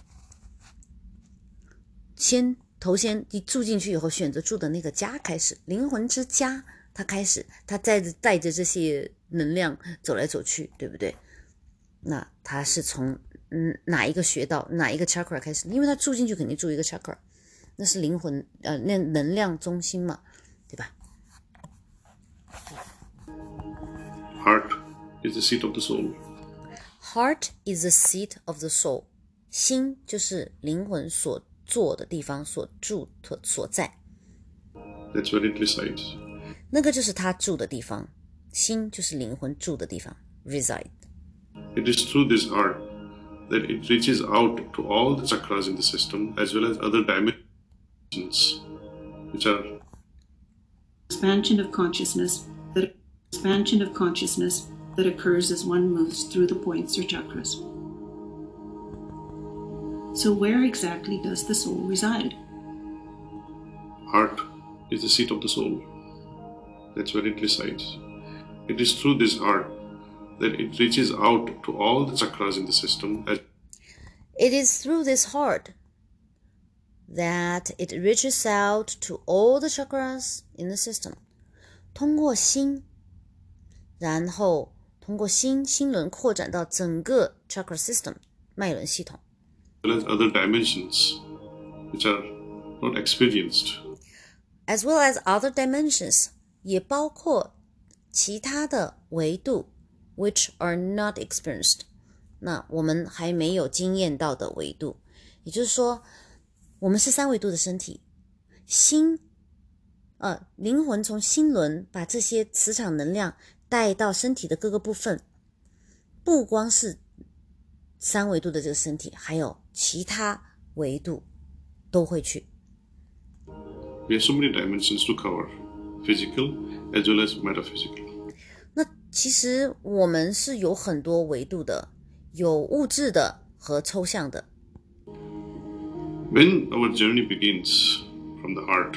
先头先你住进去以后，选择住的那个家开始，灵魂之家，它开始，它带着带着这些能量走来走去，对不对？那它是从嗯哪一个穴道哪一个 chakra 开始？因为它住进去肯定住一个 chakra，那是灵魂呃那能量中心嘛，对吧 Heart is the seat of the soul. Heart is the seat of the soul，心就是灵魂所。坐的地方所住所所在，That's where it resides。那个就是他住的地方，心就是灵魂住的地方，reside。It is through this heart that it reaches out to all the chakras in the system as well as other dimensions, which are expansion of consciousness that expansion of consciousness that occurs as one moves through the points or chakras. So, where exactly does the soul reside? Heart is the seat of the soul. That's where it resides. It is through this heart that it reaches out to all the chakras in the system. It is through this heart that it reaches out to all the chakras in the system. 通过心， 然后通过心心轮扩展到整个 chakra system 脉轮系统。well as other dimensions which are not experienced. As well as other dimensions，也包括其他的维度，which are not experienced。那我们还没有经验到的维度，也就是说，我们是三维度的身体，心，呃，灵魂从心轮把这些磁场能量带到身体的各个部分，不光是三维度的这个身体，还有其他维度都会去。We have so many dimensions to cover, physical as well as metaphysical. 那其实我们是有很多维度的，有物质的和抽象的。When our journey begins from the heart.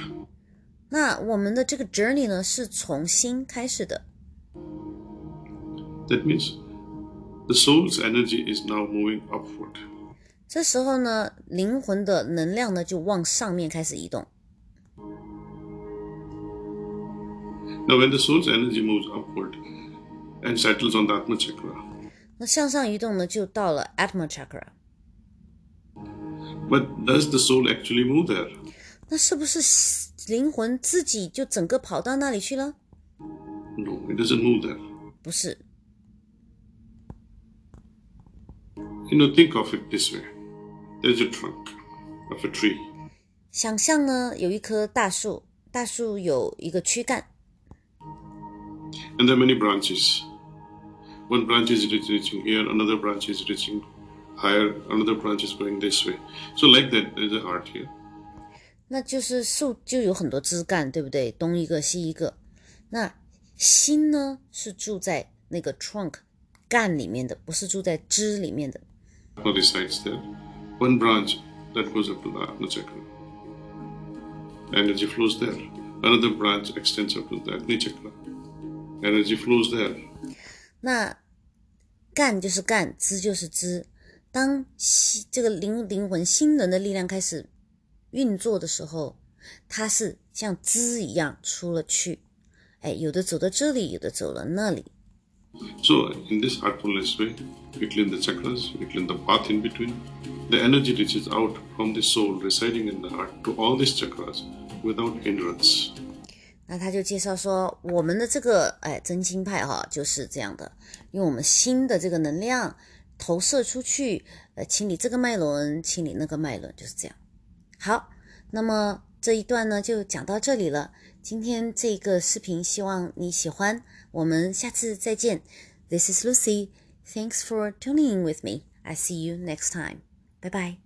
那我们的这个 journey 呢，是从心开始的。That means the soul's energy is now moving upward. 这时候呢，灵魂的能量呢就往上面开始移动。Now, when the soul's energy moves upward and settles on the Atma chakra. 那向上移动呢，就到了 Atma chakra。But does the soul actually move there? 那是不是灵魂自己就整个跑到那里去了？No, it doesn't move there. 不是。 You know, think of it this way. There's a trunk of a tree. 想象呢，有一棵大树，大树有一个躯干。And there are many branches. One branch is reaching here, another branch is reaching higher, another branch is going this way. So like that, there's a heart here. 那就是树就有很多枝干，对不对？东一个西一个。那心呢，是住在那个 trunk 干里面的，不是住在枝里面的。 resides there. One branch that goes up to the Agni Chakra. Energy flows there. Another branch extends up to the Agni Chakra. Energy flows there. 那干就是干，支就是支。当心这个灵灵魂心轮的力量开始运作的时候，它是像支一样出了去。哎，有的走到这里，有的走了那里。So, in this heartfulness way, We clean the chakras, we clean the path in between. The energy reaches out from the soul residing in the heart to all these chakras without hindrance. 那他就介绍说，我们的这个哎，真心派哈，就是这样的，用我们心的这个能量投射出去，呃，清理这个脉轮，清理那个脉轮，就是这样。好，那么这一段呢，就讲到这里了。今天这个视频，希望你喜欢。我们下次再见。This is Lucy. Thanks for tuning in with me. I see you next time. Bye bye.